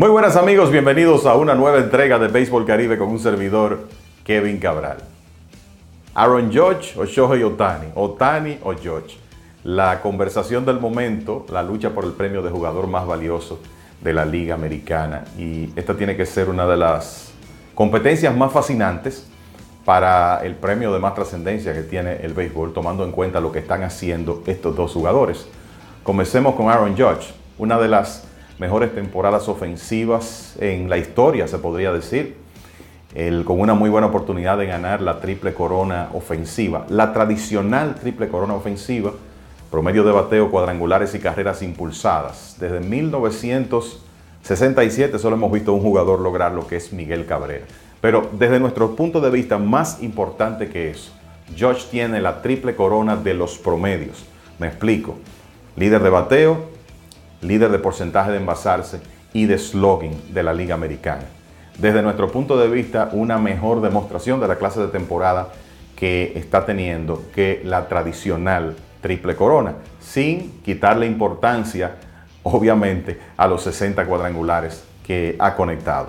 Muy buenas amigos, bienvenidos a una nueva entrega de Béisbol Caribe con un servidor, Kevin Cabral. Aaron Judge o Shohei Otani, Otani o Judge. La conversación del momento, la lucha por el premio de jugador más valioso de la Liga Americana. Y esta tiene que ser una de las competencias más fascinantes para el premio de más trascendencia que tiene el béisbol, tomando en cuenta lo que están haciendo estos dos jugadores. Comencemos con Aaron Judge, una de las mejores temporadas ofensivas en la historia, se podría decir. con una muy buena oportunidad de ganar la triple corona ofensiva. La tradicional triple corona ofensiva, promedio de bateo, cuadrangulares y carreras impulsadas. Desde 1967 solo hemos visto un jugador lograr lo que es Miguel Cabrera. Pero desde nuestro punto de vista, más importante que eso, George tiene la triple corona de los promedios. Me explico. Líder de bateo, líder de porcentaje de envasarse y de slogan de la Liga Americana. Desde nuestro punto de vista, una mejor demostración de la clase de temporada que está teniendo que la tradicional triple corona, sin quitarle importancia, obviamente, a los 60 cuadrangulares que ha conectado.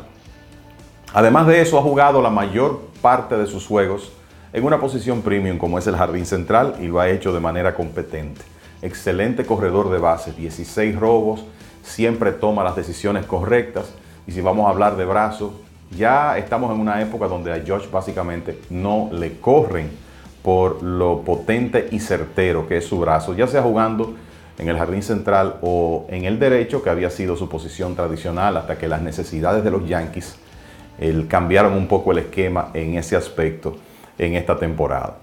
Además de eso, ha jugado la mayor parte de sus juegos en una posición premium como es el jardín central y lo ha hecho de manera competente excelente corredor de base, 16 robos, siempre toma las decisiones correctas. Y si vamos a hablar de brazos, ya estamos en una época donde a Josh básicamente no le corren por lo potente y certero que es su brazo, ya sea jugando en el jardín central o en el derecho, que había sido su posición tradicional hasta que las necesidades de los Yankees cambiaron un poco el esquema en ese aspecto en esta temporada.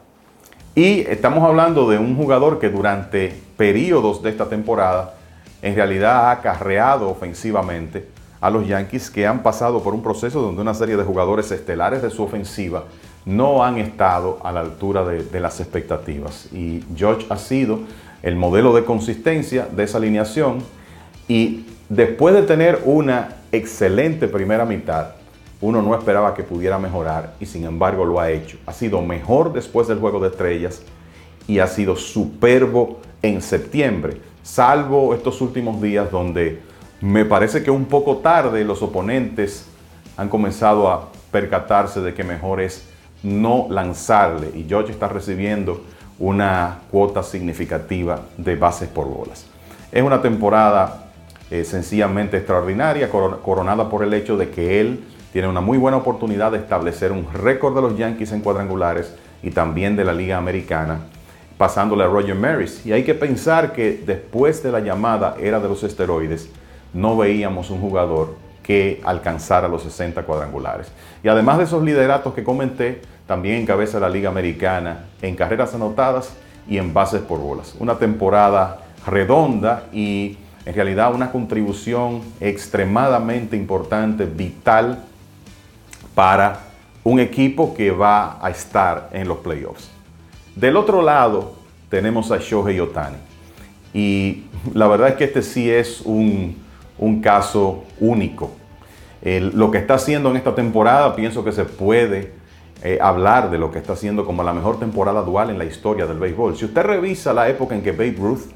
Y estamos hablando de un jugador que durante periodos de esta temporada en realidad ha acarreado ofensivamente a los Yankees que han pasado por un proceso donde una serie de jugadores estelares de su ofensiva no han estado a la altura de, las expectativas. Y George ha sido el modelo de consistencia de esa alineación y después de tener una excelente primera mitad, uno no esperaba que pudiera mejorar y sin embargo lo ha hecho. Ha sido mejor después del Juego de Estrellas y ha sido superbo en septiembre, salvo estos últimos días donde me parece que un poco tarde los oponentes han comenzado a percatarse de que mejor es no lanzarle y George está recibiendo una cuota significativa de bases por bolas. Es una temporada eh, sencillamente extraordinaria, coronada por el hecho de que él tiene una muy buena oportunidad de establecer un récord de los Yankees en cuadrangulares y también de la Liga Americana, pasándole a Roger Maris. Y hay que pensar que después de la llamada era de los esteroides, no veíamos un jugador que alcanzara los 60 cuadrangulares. Y además de esos lideratos que comenté, también encabeza la Liga Americana en carreras anotadas y en bases por bolas. Una temporada redonda y en realidad una contribución extremadamente importante, vital para un equipo que va a estar en los playoffs. Del otro lado tenemos a Shohei Otani. Y la verdad es que este sí es un, caso único. lo que está haciendo en esta temporada, pienso que se puede eh, hablar de lo que está haciendo como la mejor temporada dual en la historia del béisbol. Si usted revisa la época en que Babe Ruth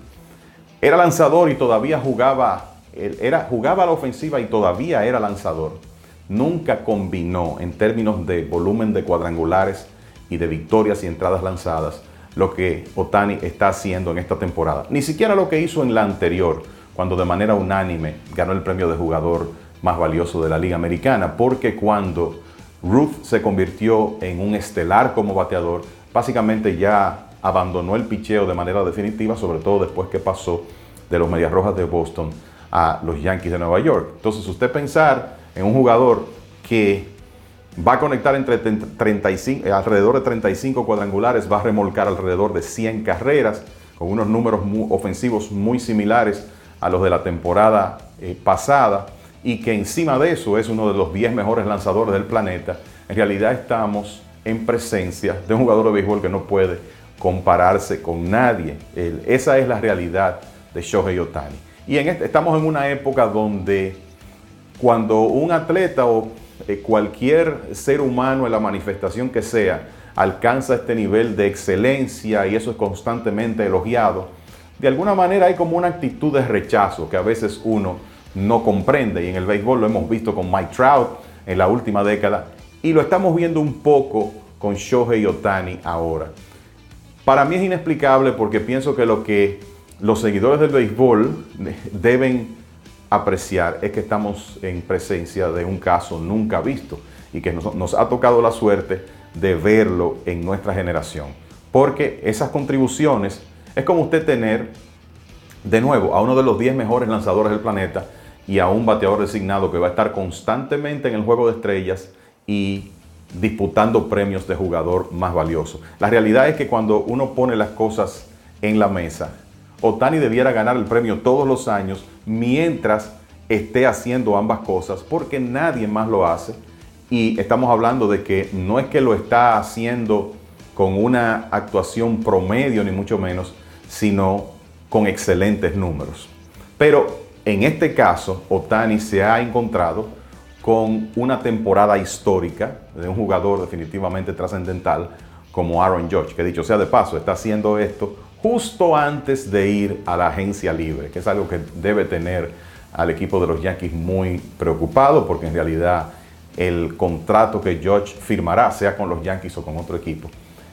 era lanzador y todavía jugaba, era, jugaba a la ofensiva y todavía era lanzador nunca combinó en términos de volumen de cuadrangulares y de victorias y entradas lanzadas lo que Otani está haciendo en esta temporada. Ni siquiera lo que hizo en la anterior, cuando de manera unánime ganó el premio de jugador más valioso de la Liga Americana, porque cuando Ruth se convirtió en un estelar como bateador, básicamente ya abandonó el picheo de manera definitiva, sobre todo después que pasó de los Medias Rojas de Boston a los Yankees de Nueva York. Entonces, usted pensar en un jugador que va a conectar entre 35, eh, alrededor de 35 cuadrangulares, va a remolcar alrededor de 100 carreras, con unos números ofensivos muy similares a los de la temporada eh, pasada, y que encima de eso es uno de los 10 mejores lanzadores del planeta, en realidad estamos en presencia de un jugador de béisbol que no puede compararse con nadie. esa es la realidad de Shohei Otani. Y en este, estamos en una época donde cuando un atleta o eh, cualquier ser humano en la manifestación que sea alcanza este nivel de excelencia y eso es constantemente elogiado, de alguna manera hay como una actitud de rechazo que a veces uno no comprende. Y en el béisbol lo hemos visto con Mike Trout en la última década y lo estamos viendo un poco con Shohei Otani ahora. Para mí es inexplicable porque pienso que lo que los seguidores del béisbol deben apreciar es que estamos en presencia de un caso nunca visto y que nos, ha tocado la suerte de verlo en nuestra generación. Porque esas contribuciones es como usted tener de nuevo a uno de los 10 mejores lanzadores del planeta y a un bateador designado que va a estar constantemente en el juego de estrellas y disputando premios de jugador más valioso. La realidad es que cuando uno pone las cosas en la mesa, Otani debiera ganar el premio todos los años mientras esté haciendo ambas cosas, porque nadie más lo hace. Y estamos hablando de que no es que lo está haciendo con una actuación promedio, ni mucho menos, sino con excelentes números. Pero en este caso, Otani se ha encontrado con una temporada histórica de un jugador definitivamente trascendental como Aaron George, que dicho sea de paso, está haciendo esto justo antes de ir a la agencia libre, que es algo que debe tener al equipo de los Yankees muy preocupado, porque en realidad el contrato que George firmará, sea con los Yankees o con otro equipo,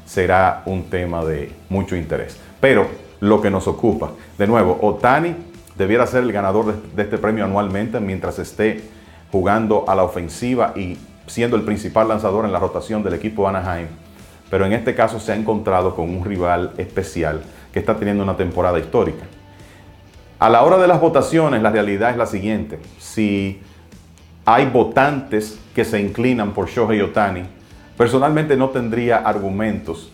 será un tema de mucho interés. Pero lo que nos ocupa, de nuevo, Otani debiera ser el ganador de, este premio anualmente mientras esté jugando a la ofensiva y siendo el principal lanzador en la rotación del equipo Anaheim. Pero en este caso se ha encontrado con un rival especial que está teniendo una temporada histórica. A la hora de las votaciones, la realidad es la siguiente. Si hay votantes que se inclinan por Shohei Otani, personalmente no tendría argumentos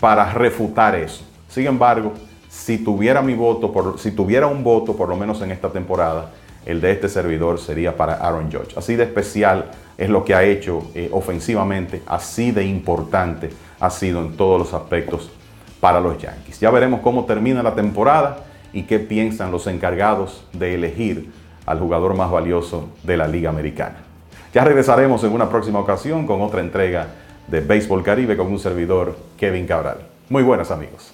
para refutar eso. Sin embargo, si tuviera mi voto, si tuviera un voto, por lo menos en esta temporada, el de este servidor sería para Aaron George. Así de especial es lo que ha hecho eh, ofensivamente, así de importante ha sido en todos los aspectos para los Yankees. Ya veremos cómo termina la temporada y qué piensan los encargados de elegir al jugador más valioso de la Liga Americana. Ya regresaremos en una próxima ocasión con otra entrega de Béisbol Caribe con un servidor, Kevin Cabral. Muy buenas amigos.